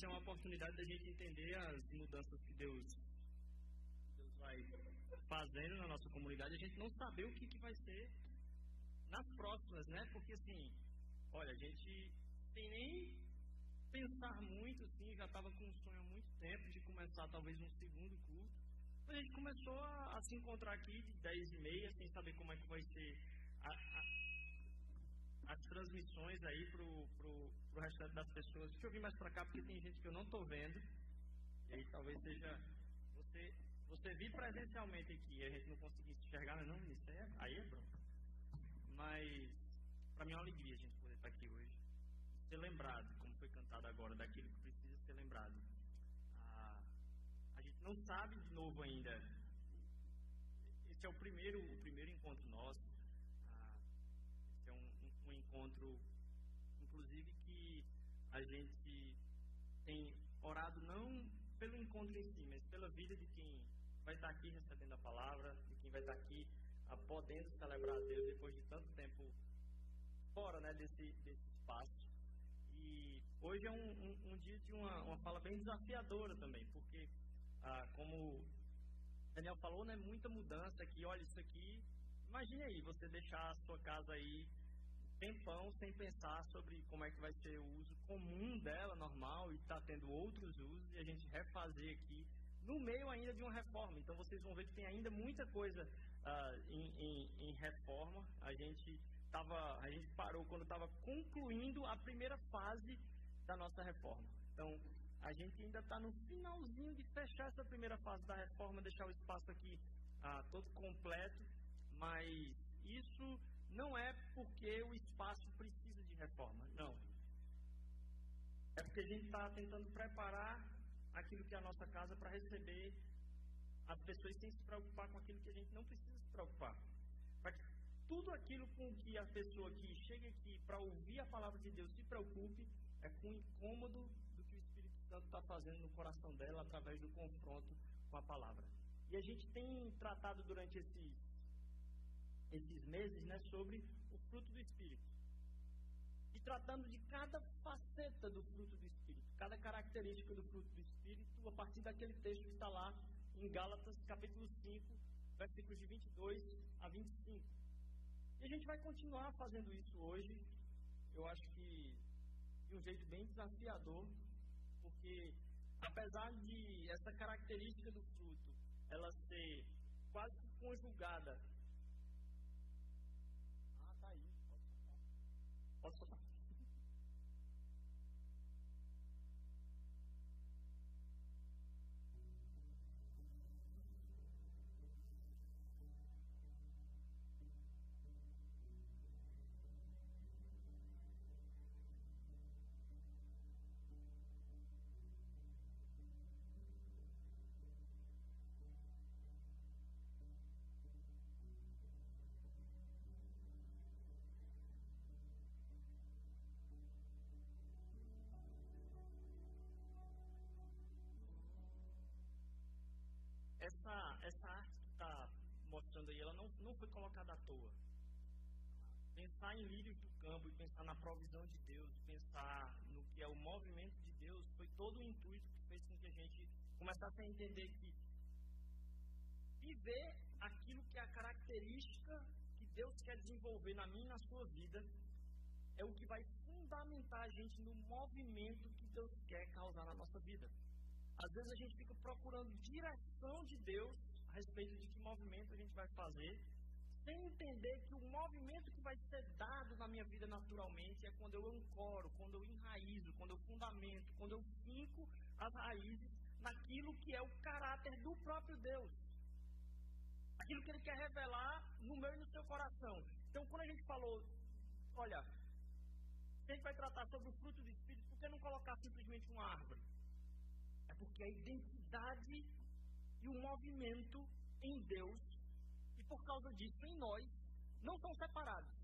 É uma oportunidade da gente entender as mudanças que Deus, Deus vai fazendo na nossa comunidade, a gente não saber o que, que vai ser nas próximas, né? Porque assim, olha, a gente tem nem pensar muito, assim, já estava com um sonho há muito tempo de começar talvez um segundo culto. A gente começou a, a se encontrar aqui de 10 e meia, sem saber como é que vai ser a, as transmissões aí pro, pro, pro restante das pessoas. Deixa eu vir mais para cá, porque tem gente que eu não estou vendo. E talvez seja você, você vir presencialmente aqui e a gente não conseguir enxergar, não, não isso é, aí é bronca. Mas para mim é uma alegria a gente poder estar aqui hoje. Ser lembrado, como foi cantado agora, daquilo que precisa ser lembrado. Ah, a gente não sabe de novo ainda. Esse é o primeiro, o primeiro encontro nosso. Encontro, inclusive, que a gente tem orado não pelo encontro em si, mas pela vida de quem vai estar aqui recebendo a palavra, de quem vai estar aqui ah, podendo celebrar a Deus depois de tanto tempo fora né, desse, desse espaço. E hoje é um, um, um dia de uma, uma fala bem desafiadora também, porque, ah, como Daniel falou, né, muita mudança aqui. Olha, isso aqui, imagine aí, você deixar a sua casa aí tempão sem pensar sobre como é que vai ser o uso comum dela, normal, e está tendo outros usos, e a gente refazer aqui no meio ainda de uma reforma. Então vocês vão ver que tem ainda muita coisa uh, em, em, em, reforma. A gente tava, a gente parou quando estava concluindo a primeira fase da nossa reforma. Então a gente ainda está no finalzinho de fechar essa primeira fase da reforma, deixar o espaço aqui uh, todo completo, mas isso não é porque o espaço precisa de reforma, não. É porque a gente está tentando preparar aquilo que é a nossa casa para receber as pessoas sem se preocupar com aquilo que a gente não precisa se preocupar. Para que tudo aquilo com que a pessoa que chega aqui para ouvir a palavra de Deus se preocupe é com o incômodo do que o Espírito Santo está fazendo no coração dela através do confronto com a palavra. E a gente tem tratado durante esses, esses meses né, sobre o fruto do Espírito. E tratando de cada faceta do fruto do Espírito, cada característica do fruto do Espírito, a partir daquele texto que está lá em Gálatas capítulo 5, versículos de 22 a 25. E a gente vai continuar fazendo isso hoje, eu acho que de um jeito bem desafiador, porque apesar de essa característica do fruto ela ser quase conjugada. Pode soltar. Essa, essa arte que está mostrando aí, ela não, não foi colocada à toa. Pensar em lírios do campo e pensar na provisão de Deus, pensar no que é o movimento de Deus, foi todo o intuito que fez com que a gente começasse a entender que viver aquilo que é a característica que Deus quer desenvolver na minha e na sua vida é o que vai fundamentar a gente no movimento que Deus quer causar na nossa vida. Às vezes a gente fica procurando direção de Deus a respeito de que movimento a gente vai fazer, sem entender que o movimento que vai ser dado na minha vida naturalmente é quando eu ancoro, quando eu enraizo, quando eu fundamento, quando eu finco as raízes naquilo que é o caráter do próprio Deus. Aquilo que ele quer revelar no meu e no seu coração. Então, quando a gente falou, olha, a gente vai tratar sobre o fruto do Espírito, por que não colocar simplesmente uma árvore? Porque a identidade e o movimento em Deus, e por causa disso em nós, não são separados.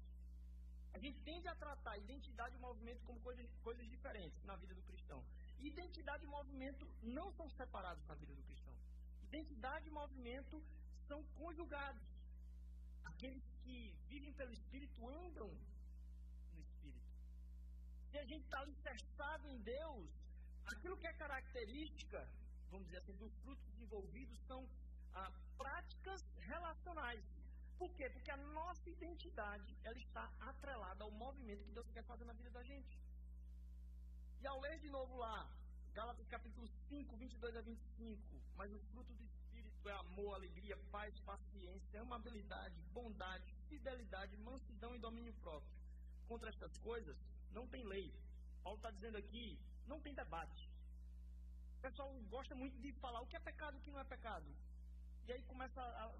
A gente tende a tratar identidade e movimento como coisas, coisas diferentes na vida do cristão. Identidade e movimento não são separados na vida do cristão. Identidade e movimento são conjugados. Aqueles que vivem pelo Espírito andam no Espírito. Se a gente está alicerçado em Deus, aquilo que é característica, vamos dizer assim, dos frutos envolvidos são ah, práticas relacionais. Por quê? Porque a nossa identidade ela está atrelada ao movimento que Deus quer fazer na vida da gente. E ao ler de novo lá, Gálatas capítulo 5, 22 a 25, mas o fruto do Espírito é amor, alegria, paz, paciência, amabilidade, bondade, fidelidade, mansidão e domínio próprio. Contra estas coisas não tem lei. Paulo está dizendo aqui, não tem debate. O pessoal gosta muito de falar o que é pecado e o que não é pecado. E aí começa a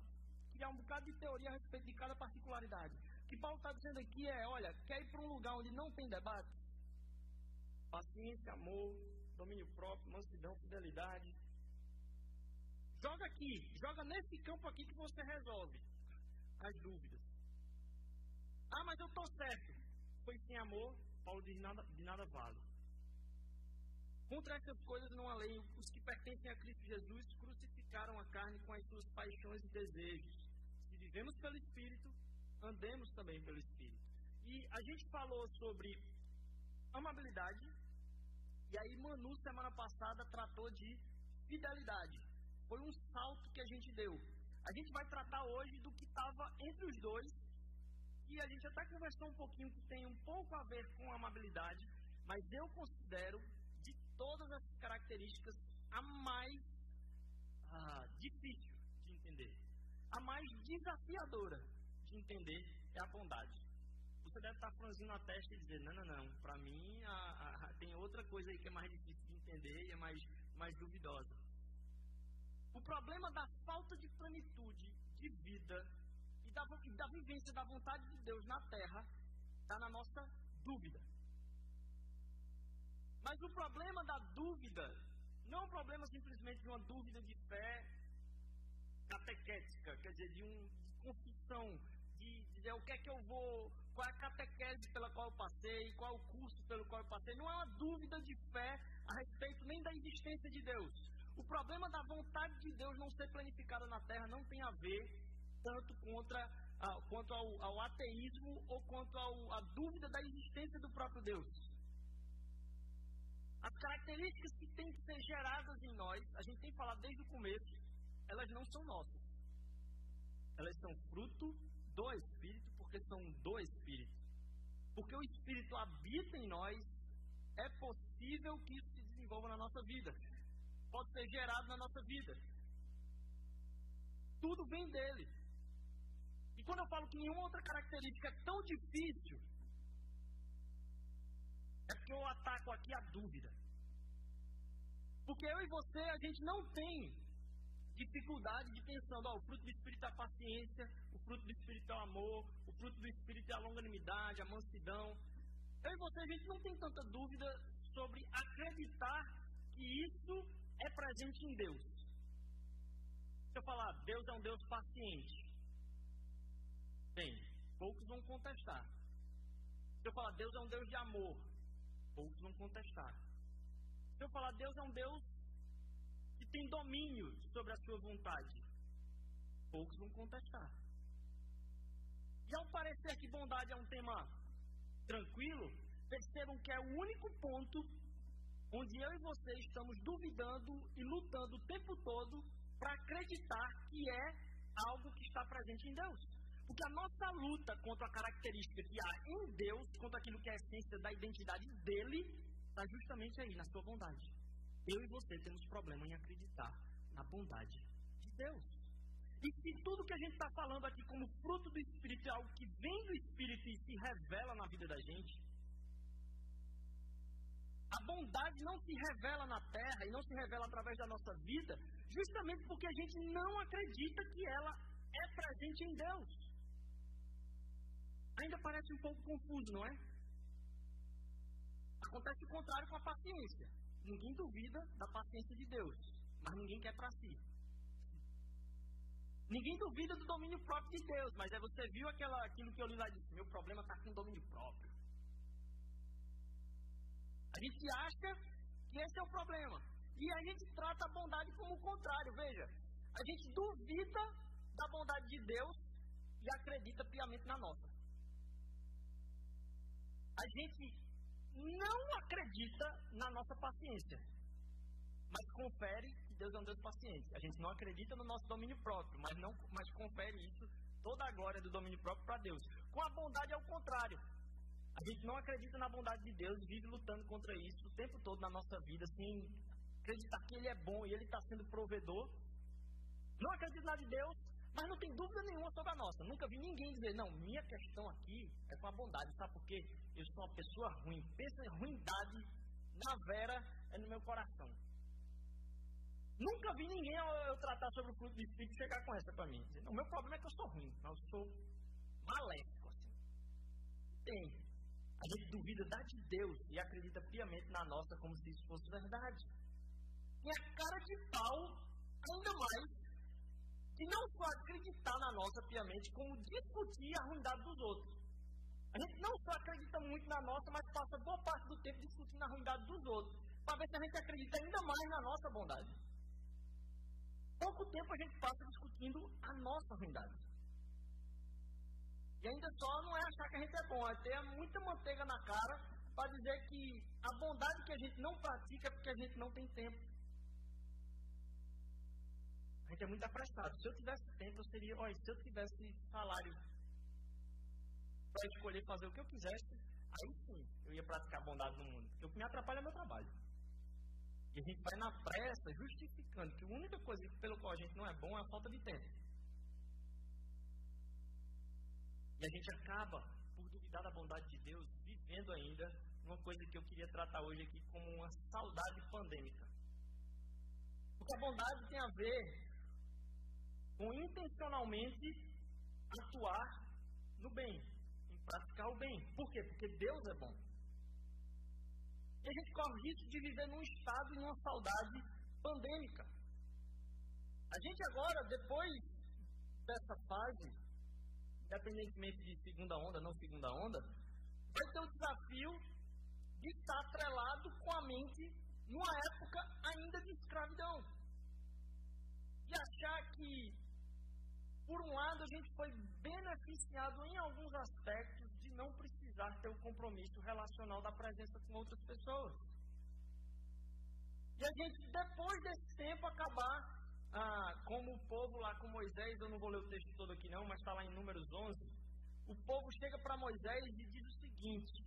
criar um bocado de teoria a respeito de cada particularidade. O que Paulo está dizendo aqui é, olha, quer ir para um lugar onde não tem debate? Paciência, amor, domínio próprio, mansidão, fidelidade. Joga aqui, joga nesse campo aqui que você resolve as dúvidas. Ah, mas eu estou certo. Foi sem amor, Paulo diz nada, de nada vale. Contra essas coisas não há lei. Os que pertencem a Cristo Jesus crucificaram a carne com as suas paixões e desejos. Se vivemos pelo Espírito, andemos também pelo Espírito. E a gente falou sobre amabilidade, e aí Manu, semana passada, tratou de fidelidade. Foi um salto que a gente deu. A gente vai tratar hoje do que estava entre os dois, e a gente até conversou um pouquinho que tem um pouco a ver com amabilidade, mas eu considero de todas as características a mais ah, difícil de entender, a mais desafiadora de entender é a bondade. Você deve estar franzindo a testa e dizer, não, não, não, para mim a, a, tem outra coisa aí que é mais difícil de entender e é mais, mais duvidosa. O problema da falta de plenitude de vida e da, e da vivência da vontade de Deus na terra está na nossa dúvida. Mas o problema da dúvida não é um problema simplesmente de uma dúvida de fé catequética, quer dizer, de, um, de confissão, de dizer o que é que eu vou, qual é a catequese pela qual eu passei, qual é o curso pelo qual eu passei. Não é uma dúvida de fé a respeito nem da existência de Deus. O problema da vontade de Deus não ser planificada na terra não tem a ver tanto contra, quanto ao, ao, ateísmo ou quanto à dúvida da existência do próprio Deus. As características que têm que ser geradas em nós, a gente tem falado desde o começo, elas não são nossas. Elas são fruto do Espírito, porque são do Espírito. Porque o Espírito habita em nós, é possível que isso se desenvolva na nossa vida. Pode ser gerado na nossa vida. Tudo vem dele. E quando eu falo que nenhuma outra característica é tão difícil, é porque eu ataco aqui a dúvida. Porque eu e você, a gente não tem dificuldade de pensando, ó, o fruto do Espírito é a paciência, o fruto do Espírito é o amor, o fruto do Espírito é a longanimidade, a mansidão. Eu e você, a gente não tem tanta dúvida sobre acreditar que isso é presente em Deus. Se eu falar, Deus é um Deus paciente, bem, poucos vão contestar. Se eu falar, Deus é um Deus de amor, Poucos vão contestar. Se eu falar, Deus é um Deus que tem domínio sobre a sua vontade, poucos vão contestar. E ao parecer que bondade é um tema tranquilo, percebam que é o único ponto onde eu e você estamos duvidando e lutando o tempo todo para acreditar que é algo que está presente em Deus. Porque a nossa luta contra a característica que há em Deus, contra aquilo que é a essência da identidade dele, está justamente aí, na sua bondade. Eu e você temos problema em acreditar na bondade de Deus. E se tudo que a gente está falando aqui como fruto do Espírito é algo que vem do Espírito e se revela na vida da gente, a bondade não se revela na terra e não se revela através da nossa vida, justamente porque a gente não acredita que ela é presente em Deus ainda parece um pouco confuso, não é? Acontece o contrário com a paciência. Ninguém duvida da paciência de Deus, mas ninguém quer para si. Ninguém duvida do domínio próprio de Deus, mas aí você viu aquela, aquilo que eu li lá e disse: meu problema está com domínio próprio. A gente acha que esse é o problema. E a gente trata a bondade como o contrário. Veja, a gente duvida da bondade de Deus e acredita piamente na nossa. A gente não acredita na nossa paciência, mas confere que Deus é um Deus paciente. A gente não acredita no nosso domínio próprio, mas, não, mas confere isso, toda a glória do domínio próprio para Deus. Com a bondade é o contrário. A gente não acredita na bondade de Deus e vive lutando contra isso o tempo todo na nossa vida, sem acreditar que Ele é bom e Ele está sendo provedor. Não acredito na de Deus, mas não tem dúvida nenhuma sobre a nossa. Nunca vi ninguém dizer, não, minha questão aqui é com a bondade, sabe por quê? Eu sou uma pessoa ruim. Pensa em ruindade na vera, é no meu coração. Nunca vi ninguém eu, tratar sobre o fruto do Espírito chegar com essa para mim. O meu problema é que eu sou ruim, eu sou maléfico. Assim. Tem. A gente duvida da de Deus e acredita piamente na nossa como se isso fosse verdade. E a cara de pau, ainda mais, que não só acreditar na nossa piamente, como discutir a ruindade dos outros. A gente não só acredita muito na nossa, mas passa boa parte do tempo discutindo a ruindade dos outros, para ver se a gente acredita ainda mais na nossa bondade. Pouco tempo a gente passa discutindo a nossa ruindade. E ainda só não é achar que a gente é bom, é ter muita manteiga na cara para dizer que a bondade que a gente não pratica é porque a gente não tem tempo. A gente é muito apressado. Se eu tivesse tempo, eu seria, olha, se eu tivesse salário para escolher fazer o que eu quisesse, aí sim eu ia praticar bondade no mundo. Porque o que me atrapalha é meu trabalho. E a gente vai na pressa justificando que a única coisa pelo qual a gente não é bom é a falta de tempo. E a gente acaba, por duvidar da bondade de Deus, vivendo ainda uma coisa que eu queria tratar hoje aqui como uma saudade pandêmica. Porque a bondade tem a ver com intencionalmente atuar no bem, em praticar o bem. Por quê? Porque Deus é bom. E a gente corre o risco de viver num estado e numa saudade pandêmica. A gente agora, depois dessa fase, independentemente de segunda onda, não segunda onda, vai ter o desafio de estar atrelado com a mente numa época ainda de escravidão. E achar que, por um lado, a gente foi beneficiado em alguns aspectos de não precisar ter o compromisso relacional da presença com outras pessoas. E a gente, depois desse tempo, acabar ah, como o povo lá com Moisés, eu não vou ler o texto todo aqui não, mas está lá em Números 11, o povo chega para Moisés e diz o seguinte,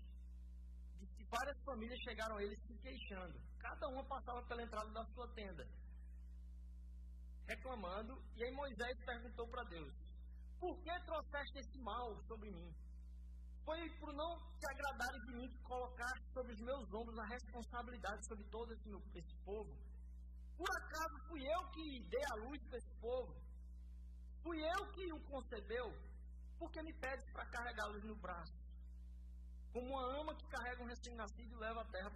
diz que várias famílias chegaram a ele se queixando, cada uma passava pela entrada da sua tenda, reclamando, e aí Moisés perguntou para Deus, por que trouxeste esse mal sobre mim? Foi por não te agradar de mim que colocaste sobre os meus ombros a responsabilidade sobre todo esse, esse povo, por acaso fui eu que dei a luz para esse povo? Fui eu que o concebeu? Porque me pedes para carregá-los no braço? Como uma ama que carrega um recém-nascido e leva a terra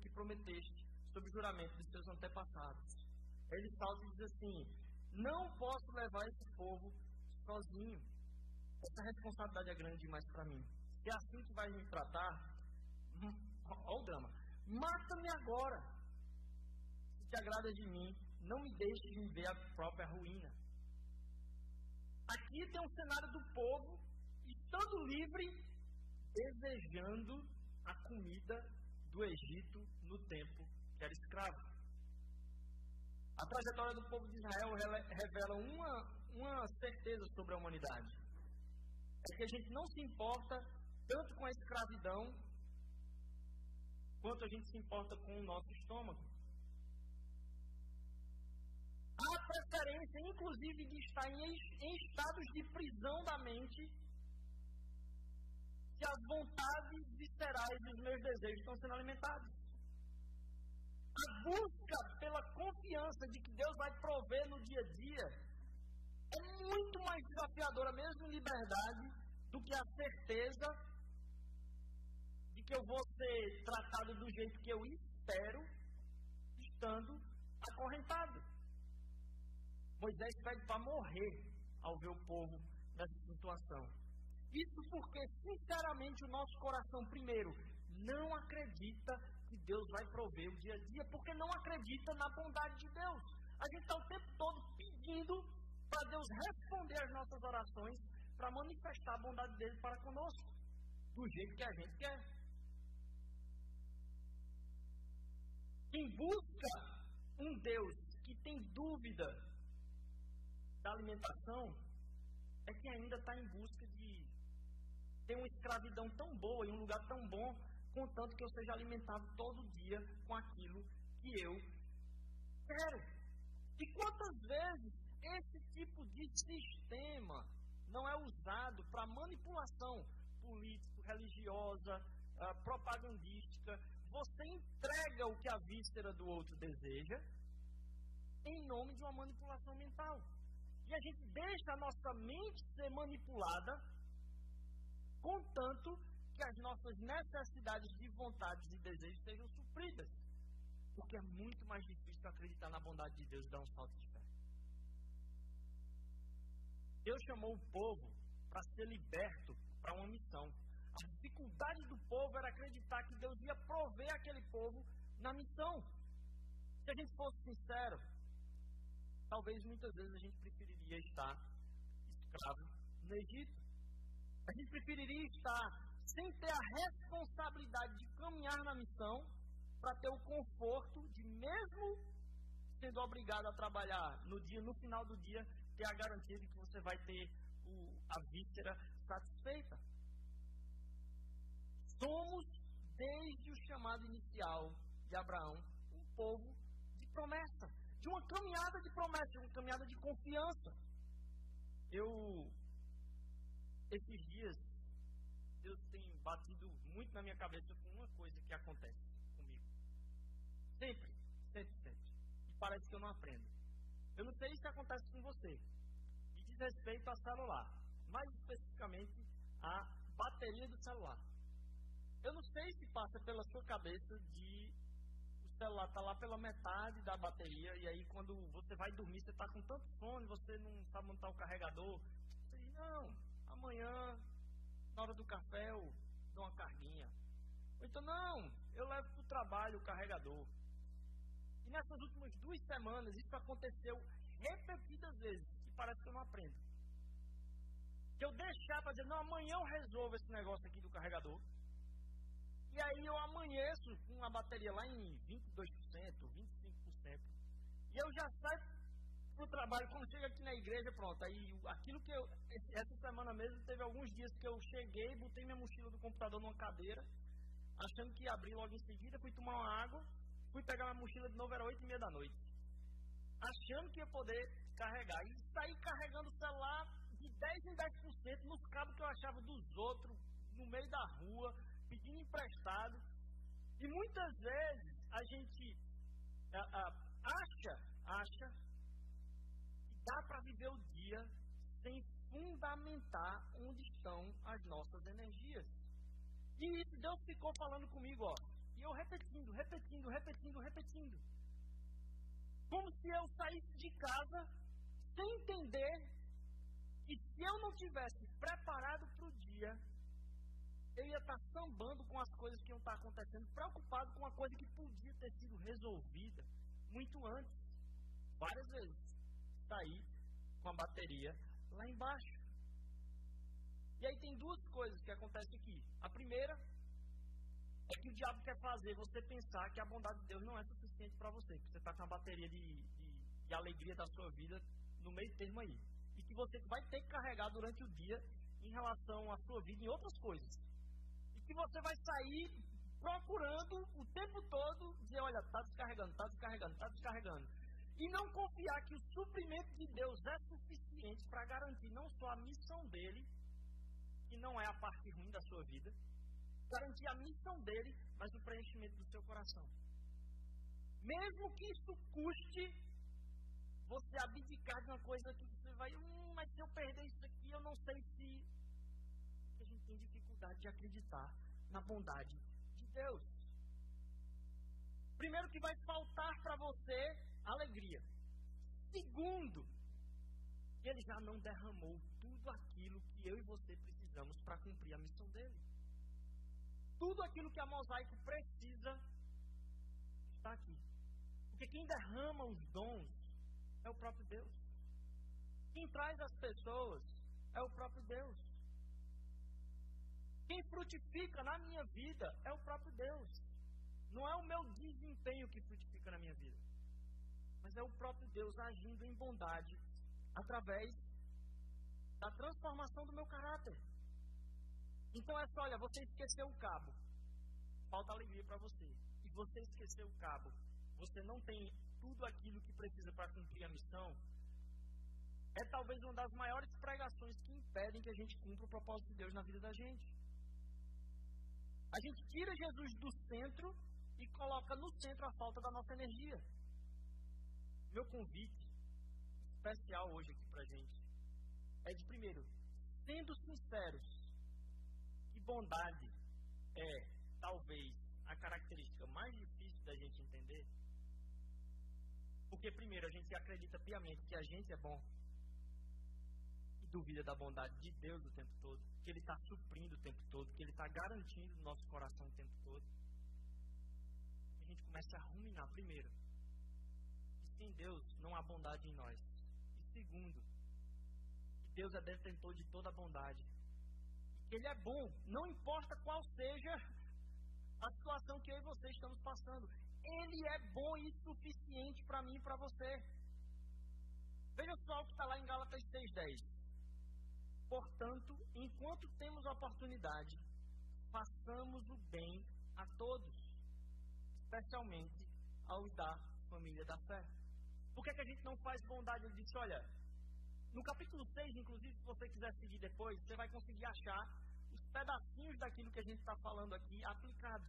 que prometeste, sob juramento de seus antepassados. Ele salta e diz assim: Não posso levar esse povo sozinho. Essa responsabilidade é grande demais para mim. Se é assim que vai me tratar, hum, olha o drama. Mata-me agora te agrada de mim, não me deixe de ver a própria ruína. Aqui tem um cenário do povo, estando livre, desejando a comida do Egito no tempo que era escravo. Trajetória do povo de Israel revela uma, uma certeza sobre a humanidade. É que a gente não se importa tanto com a escravidão quanto a gente se importa com o nosso estômago. Há preferência, inclusive, de estar em, em estados de prisão da mente se as vontades viscerais dos meus desejos estão sendo alimentados. A busca pela confiança de que Deus vai prover no dia a dia é muito mais desafiadora, mesmo em liberdade, do que a certeza de que eu vou ser tratado do jeito que eu espero, estando acorrentado. Moisés pede para morrer ao ver o povo nessa situação. Isso porque, sinceramente, o nosso coração, primeiro, não acredita que Deus vai prover o dia a dia, porque não acredita na bondade de Deus. A gente está o tempo todo pedindo para Deus responder às nossas orações, para manifestar a bondade dele para conosco, do jeito que a gente quer. Quem busca um Deus que tem dúvida da alimentação é que ainda está em busca de ter uma escravidão tão boa em um lugar tão bom, contanto que eu seja alimentado todo dia com aquilo que eu quero. E quantas vezes esse tipo de sistema não é usado para manipulação político-religiosa, uh, propagandística. Você entrega o que a víscera do outro deseja em nome de uma manipulação mental. E a gente deixa a nossa mente ser manipulada, contanto que as nossas necessidades de vontades e desejos sejam supridas. Porque é muito mais difícil acreditar na bondade de Deus e dar um salto de fé. Deus chamou o povo para ser liberto para uma missão. A dificuldade do povo era acreditar que Deus ia prover aquele povo na missão. Se a gente fosse sincero, talvez muitas vezes a gente preferiria estar escravo no Egito. A gente preferiria estar sem ter a responsabilidade de caminhar na missão para ter o conforto de mesmo sendo obrigado a trabalhar no dia, no final do dia, ter a garantia de que você vai ter o, a víscera satisfeita. Somos, desde o chamado inicial de Abraão, um povo de promessa, de uma caminhada de promessa, de uma caminhada de confiança. Eu, esses dias, Deus tem batido muito na minha cabeça com uma coisa que acontece comigo. Sempre, sempre, sempre. E parece que eu não aprendo. Eu não sei se acontece com você. E diz respeito a celular. Mais especificamente, a bateria do celular. Eu não sei se passa pela sua cabeça de o celular tá lá pela metade da bateria e aí quando você vai dormir, você está com tanto sono, você não sabe montar o carregador. Você diz, não, amanhã, na hora do café, eu dou uma carguinha. Ou então, não, eu levo para o trabalho o carregador. E nessas últimas duas semanas, isso aconteceu repetidas vezes, e parece que eu não aprendo. Que eu deixar para dizer, não, amanhã eu resolvo esse negócio aqui do carregador. E aí eu amanheço com uma bateria lá em 22%, 25%. E eu já saio o trabalho, quando chego aqui na igreja, pronto. Aí aquilo que eu. Essa semana mesmo teve alguns dias que eu cheguei, botei minha mochila do computador numa cadeira, achando que ia abrir logo em seguida, fui tomar uma água, fui pegar minha mochila de novo, era 8 e meia da noite. Achando que ia poder carregar. E saí carregando o celular de 10 em 10% nos cabos que eu achava dos outros, no meio da rua pedindo emprestado. E muitas vezes a gente a, a, acha, acha dá para viver o dia sem fundamentar onde estão as nossas energias. E isso Deus ficou falando comigo, ó. E eu repetindo, repetindo, repetindo, repetindo. Como se eu saísse de casa sem entender que se eu não tivesse preparado para o dia, eu ia estar sambando com as coisas que iam estar acontecendo, preocupado com uma coisa que podia ter sido resolvida muito antes. Várias vezes. Sair com a bateria lá embaixo. E aí tem duas coisas que acontecem aqui. A primeira é que o diabo quer fazer você pensar que a bondade de Deus não é suficiente para você, que você está com a bateria de, de, de alegria da sua vida no meio termo aí. E que você vai ter que carregar durante o dia em relação à sua vida em outras coisas que você vai sair procurando o tempo todo, dizer, olha, está descarregando, está descarregando, está descarregando. E não confiar que o suprimento de Deus é suficiente para garantir não só a missão dele, que não é a parte ruim da sua vida, garantir a missão dele, mas o preenchimento do seu coração. Mesmo que isso custe você abdicar de uma coisa que você vai, hum, mas se eu perder isso aqui, eu não sei se. A gente tem dificuldade de acreditar na bondade de Deus. Primeiro, que vai faltar para você alegria. Segundo, ele já não derramou tudo aquilo que eu e você precisamos para cumprir a missão dele. Tudo aquilo que a mosaico precisa está aqui. Porque quem derrama os dons é o próprio Deus. Quem traz as pessoas é o próprio Deus. Quem frutifica na minha vida é o próprio Deus. Não é o meu desempenho que frutifica na minha vida, mas é o próprio Deus agindo em bondade através da transformação do meu caráter. Então é só, olha, você esqueceu o cabo, falta alegria para você. E você esqueceu o cabo, você não tem tudo aquilo que precisa para cumprir a missão. É talvez uma das maiores pregações que impedem que a gente cumpra o propósito de Deus na vida da gente. A gente tira Jesus do centro e coloca no centro a falta da nossa energia. Meu convite especial hoje aqui pra gente é de primeiro, sendo sinceros, que bondade é talvez a característica mais difícil da gente entender. Porque primeiro a gente acredita piamente que a gente é bom e duvida da bondade de Deus o tempo todo, que Ele está suprindo o tempo todo, que Ele está garantindo no nosso coração o tempo todo. A gente começa a ruminar primeiro. E sem Deus não há bondade em nós. E segundo, Deus é detentor de toda a bondade. Que Ele é bom, não importa qual seja a situação que eu e você estamos passando. Ele é bom e suficiente para mim e para você. Veja só o que está lá em Gálatas 6,10. Portanto, enquanto temos oportunidade, façamos o bem a todos, especialmente aos da família da fé. Por que, que a gente não faz bondade? Ele disse: olha, no capítulo 6, inclusive, se você quiser seguir depois, você vai conseguir achar os pedacinhos daquilo que a gente está falando aqui aplicados.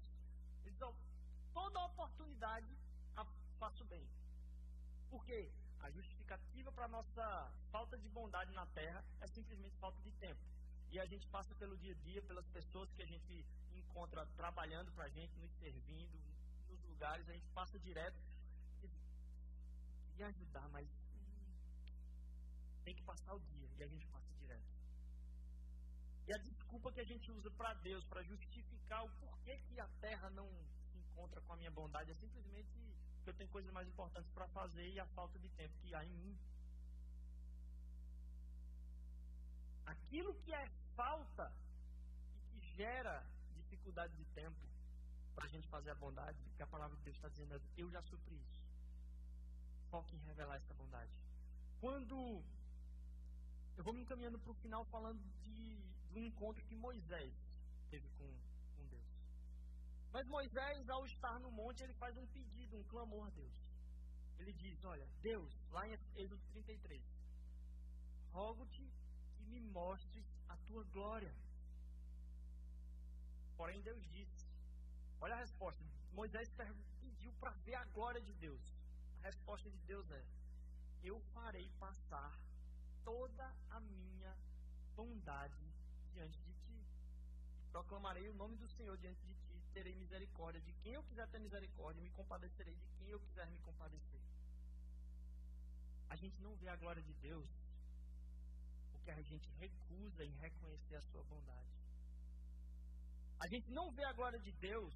Então, toda oportunidade faço bem. Por quê? A justificativa para a nossa falta de bondade na terra é simplesmente falta de tempo. E a gente passa pelo dia a dia, pelas pessoas que a gente encontra trabalhando para a gente, nos servindo, nos lugares, a gente passa direto. Ajudar, mas tem que passar o dia e a gente passa direto. E a desculpa que a gente usa para Deus, para justificar o porquê que a terra não se encontra com a minha bondade, é simplesmente que eu tenho coisas mais importantes para fazer e a falta de tempo que há em mim. Aquilo que é falta e que gera dificuldade de tempo para a gente fazer a bondade, que a palavra de Deus está dizendo, eu já supri isso. Foque em revelar essa bondade. Quando eu vou me encaminhando para o final falando de, um encontro que Moisés teve com, com Deus. Mas Moisés, ao estar no monte, ele faz um pedido, um clamor a Deus. Ele diz: Olha, Deus, lá em Êxodo 33, rogo-te que me mostres a tua glória. Porém, Deus disse: Olha a resposta. Moisés pediu para ver a glória de Deus. A resposta de Deus é: Eu farei passar toda a minha bondade diante de ti. Proclamarei o nome do Senhor diante de ti, terei misericórdia de quem eu quiser ter misericórdia, me compadecerei de quem eu quiser me compadecer. A gente não vê a glória de Deus porque a gente recusa em reconhecer a sua bondade. A gente não vê a glória de Deus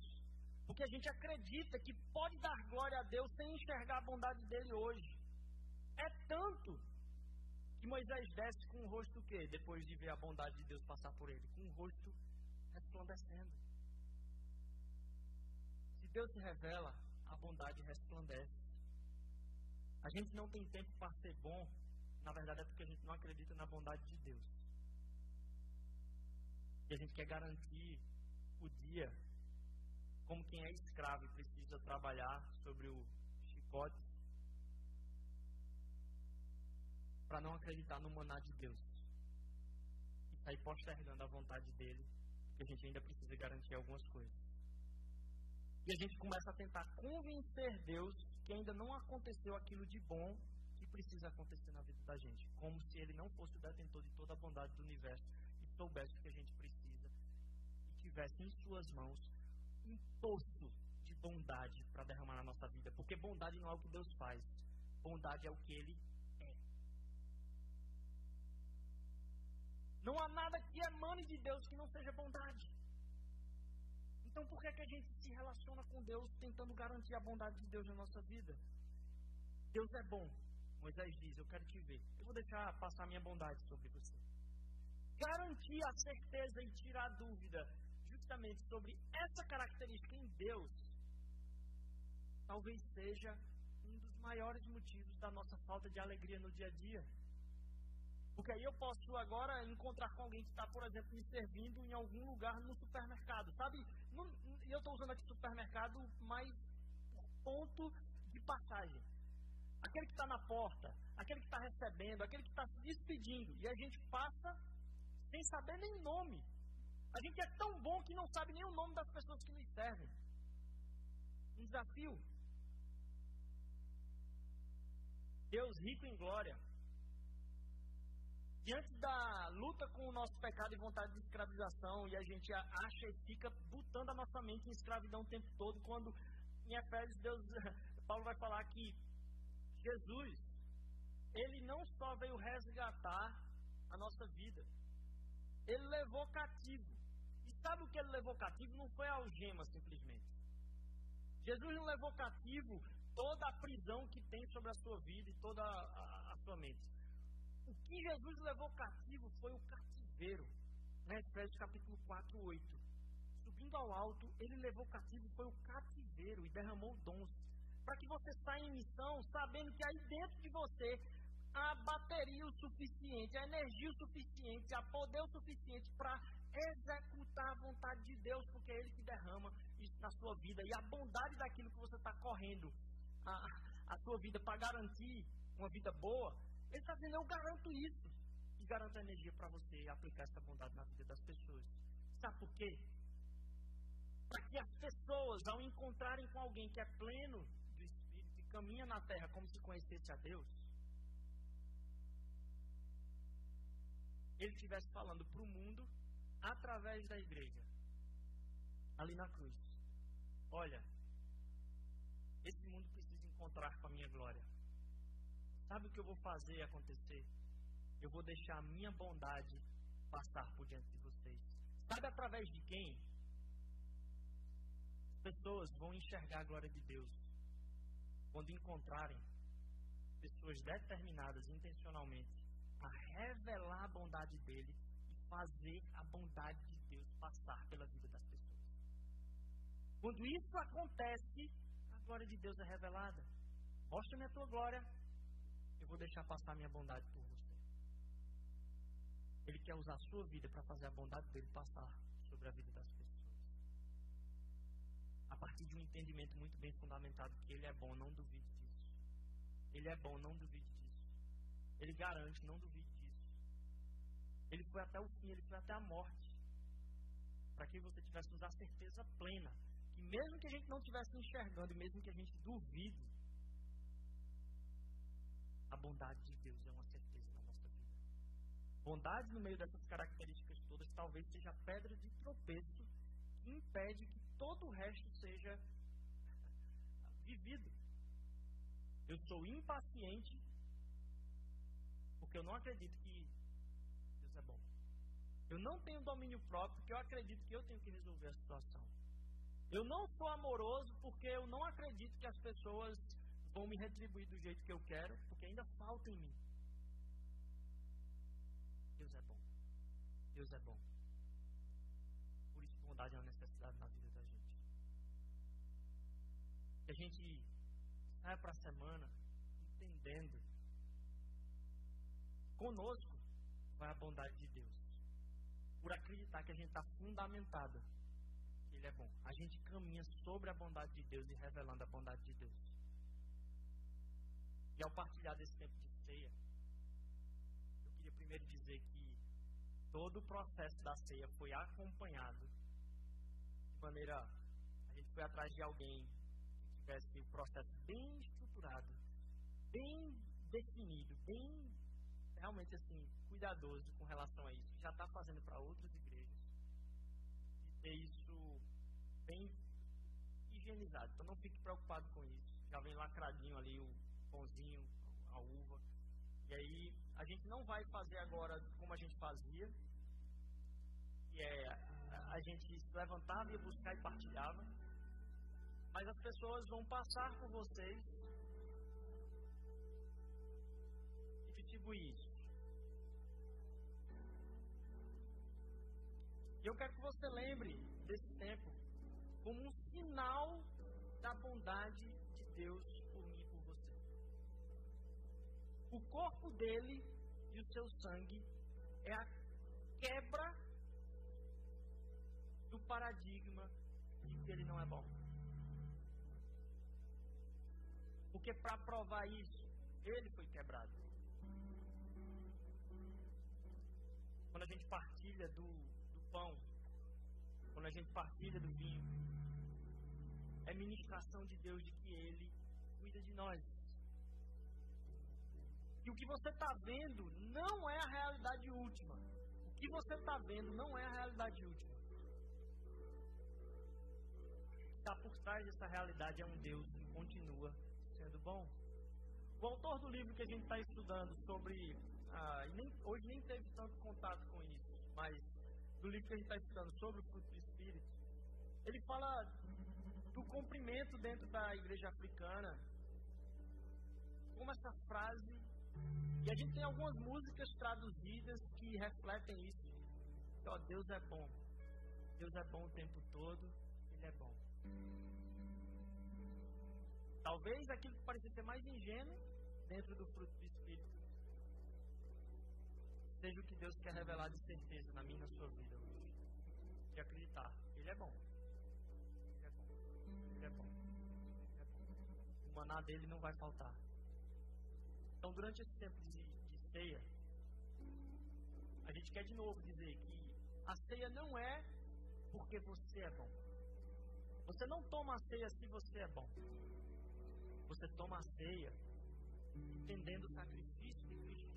porque a gente acredita que pode dar glória a Deus sem enxergar a bondade dele hoje. É tanto que Moisés desce com o rosto o quê? Depois de ver a bondade de Deus passar por ele, com o rosto resplandecendo. Se Deus se revela, a bondade resplandece. A gente não tem tempo para ser bom, na verdade é porque a gente não acredita na bondade de Deus. E a gente quer garantir o dia como quem é escravo e precisa trabalhar sobre o chicote para não acreditar no maná de Deus e sair postergando a vontade dele, porque a gente ainda precisa garantir algumas coisas. E a gente começa a tentar convencer Deus que ainda não aconteceu aquilo de bom que precisa acontecer na vida da gente, como se ele não fosse o detentor de toda a bondade do universo e soubesse o que a gente precisa e tivesse em suas mãos um poço de bondade para derramar na nossa vida, porque bondade não é o que Deus faz, bondade é o que ele Não há nada que emane de Deus que não seja bondade. Então por que, é que a gente se relaciona com Deus tentando garantir a bondade de Deus na nossa vida? Deus é bom. Moisés diz, eu quero te ver. Eu vou deixar passar minha bondade sobre você. garantir a certeza e tirar a dúvida justamente sobre essa característica em Deus, talvez seja um dos maiores motivos da nossa falta de alegria no dia a dia. Porque aí eu posso agora encontrar com alguém que está, por exemplo, me servindo em algum lugar no supermercado, sabe? E eu estou usando aqui supermercado mais ponto de passagem. Aquele que está na porta, aquele que está recebendo, aquele que está se despedindo. E a gente passa sem saber nem nome. A gente é tão bom que não sabe nem o nome das pessoas que nos servem. Um desafio. Deus rico em glória diante da luta com o nosso pecado e vontade de escravização, e a gente acha e fica botando a nossa mente em escravidão o tempo todo, quando em Efésios Deus, Paulo vai falar que Jesus, ele não só veio resgatar a nossa vida, ele levou cativo. Sabe o que ele levou cativo? Não foi a algema simplesmente. Jesus não levou cativo toda a prisão que tem sobre a sua vida e toda a, a, a sua mente. O que Jesus levou cativo foi o cativeiro. Né? Efésios capítulo 4, 8. Subindo ao alto, ele levou cativo foi o cativeiro e derramou dons. Para que você saia em missão sabendo que aí dentro de você há bateria o suficiente, a energia o suficiente, há poder o suficiente para executar a vontade de Deus, porque Ele que derrama isso na sua vida. E a bondade daquilo que você está correndo, a, a sua vida para garantir uma vida boa, ele está dizendo, eu garanto isso. E garanto a energia para você aplicar essa bondade na vida das pessoas. Sabe por quê? Para que as pessoas, ao encontrarem com alguém que é pleno do Espírito e caminha na terra como se conhecesse a Deus, ele estivesse falando para o mundo através da igreja, ali na cruz. Olha, esse mundo precisa encontrar com a minha glória. Sabe o que eu vou fazer acontecer? Eu vou deixar a minha bondade passar por diante de vocês. Sabe através de quem? As pessoas vão enxergar a glória de Deus quando encontrarem pessoas determinadas intencionalmente a revelar a bondade dele fazer a bondade de Deus passar pela vida das pessoas. Quando isso acontece, a glória de Deus é revelada. Mostra-me a tua glória, eu vou deixar passar minha bondade por você. Ele quer usar a sua vida para fazer a bondade dele passar sobre a vida das pessoas. A partir de um entendimento muito bem fundamentado que ele é bom, não duvide disso. Ele é bom, não duvide disso. Ele garante, não duvide. Ele foi até o fim, ele foi até a morte. Para que você tivesse a certeza plena que mesmo que a gente não estivesse enxergando, mesmo que a gente duvide, a bondade de Deus é uma certeza na nossa vida. Bondade no meio dessas características todas talvez seja a pedra de tropeço que impede que todo o resto seja vivido. Eu sou impaciente porque eu não acredito que. Eu não tenho domínio próprio porque eu acredito que eu tenho que resolver a situação. Eu não sou amoroso porque eu não acredito que as pessoas vão me retribuir do jeito que eu quero, porque ainda falta em mim. Deus é bom. Deus é bom. Por isso, bondade é uma necessidade na vida da gente. Que a gente saia para a semana entendendo. Conosco vai a bondade de Deus. Por acreditar que a gente está fundamentado que Ele é bom. A gente caminha sobre a bondade de Deus e revelando a bondade de Deus. E ao partilhar desse tempo de ceia, eu queria primeiro dizer que todo o processo da ceia foi acompanhado de maneira. A gente foi atrás de alguém que tivesse o processo bem estruturado, bem definido, bem realmente assim, cuidadoso com relação a isso. Já está fazendo para outras igrejas. E ter isso bem higienizado. Então não fique preocupado com isso. Já vem lacradinho ali o pãozinho, a uva. E aí a gente não vai fazer agora como a gente fazia, que é a gente se levantava, ia buscar e partilhava. Mas as pessoas vão passar por vocês e distribuir isso. E eu quero que você lembre desse tempo como um sinal da bondade de Deus por mim e por você. O corpo dele e o seu sangue é a quebra do paradigma de que ele não é bom. Porque para provar isso, ele foi quebrado. Quando a gente partilha do, pão, quando a gente partilha do vinho, é ministração de Deus de que Ele cuida de nós. E o que você está vendo não é a realidade última. O que você está vendo não é a realidade última. Está por trás dessa realidade é um Deus que continua sendo bom. O autor do livro que a gente está estudando sobre. Ah, nem, hoje nem teve tanto contato com isso, mas do livro que a gente está estudando sobre o fruto do Espírito, ele fala do cumprimento dentro da igreja africana. Como essa frase. E a gente tem algumas músicas traduzidas que refletem isso. Ó, Deus é bom. Deus é bom o tempo todo. Ele é bom. Talvez aquilo que parecia ser mais ingênuo dentro do fruto do Espírito seja o que Deus quer revelar de certeza na minha e na sua vida hoje. De acreditar. Ele é bom. Ele é bom. Ele é bom. O maná dele não vai faltar. Então, durante esse tempo de, de ceia, a gente quer de novo dizer que a ceia não é porque você é bom. Você não toma a ceia se você é bom. Você toma a ceia entendendo o sacrifício de Cristo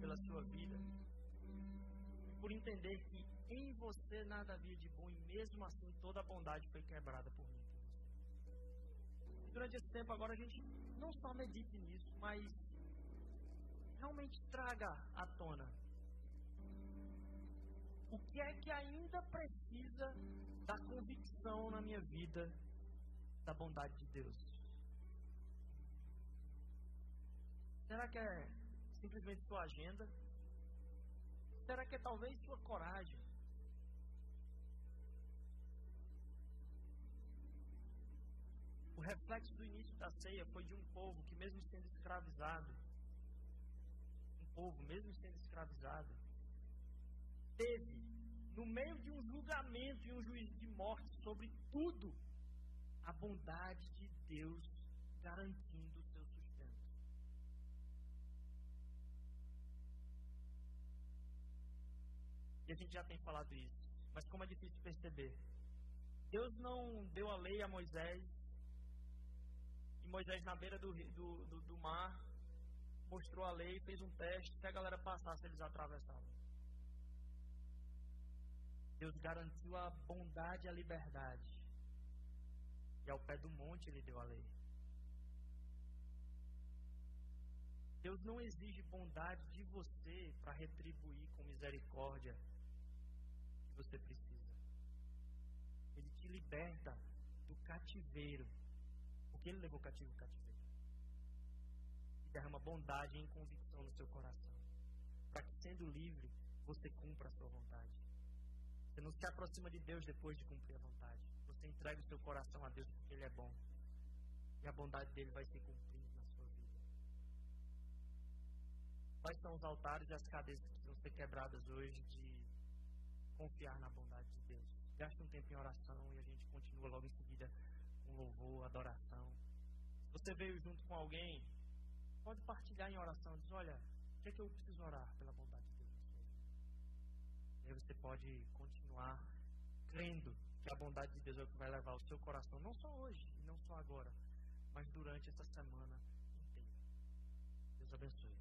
pela sua vida. Por entender que em você nada havia de bom e mesmo assim toda a bondade foi quebrada por mim. Durante esse tempo agora a gente não só medite nisso, mas realmente traga à tona o que é que ainda precisa da convicção na minha vida da bondade de Deus. Será que é simplesmente sua agenda? Será que é talvez sua coragem? O reflexo do início da ceia foi de um povo que, mesmo sendo escravizado, um povo, mesmo sendo escravizado, teve, no meio de um julgamento e um juízo de morte sobre tudo, a bondade de Deus garantindo o seu sustento. E a gente já tem falado isso, mas como é difícil perceber. Deus não deu a lei a Moisés, e Moisés na beira do, do, do, do mar mostrou a lei, fez um teste, se a galera passasse, eles atravessavam. Deus garantiu a bondade e a liberdade. E ao pé do monte ele deu a lei. Deus não exige bondade de você para retribuir com misericórdia você precisa. Ele te liberta do cativeiro. Porque ele levou cativo o cativeiro. E derrama bondade e convicção no seu coração. Para que, sendo livre, você cumpra a sua vontade. Você não se aproxima de Deus depois de cumprir a vontade. Você entrega o seu coração a Deus porque Ele é bom. E a bondade dele vai ser cumprida na sua vida. Quais são os altares e as cadeias que precisam ser quebradas hoje de confiar na bondade de Deus? Gaste um tempo em oração e a gente continua logo em seguida com louvor, adoração. Se você veio junto com alguém, pode partilhar em oração. Diz, olha, o que é que eu preciso orar pela bondade de Deus? E aí você pode continuar crendo que a bondade de Deus é o que vai levar o seu coração, não só hoje não só agora, mas durante essa semana inteira. Deus abençoe.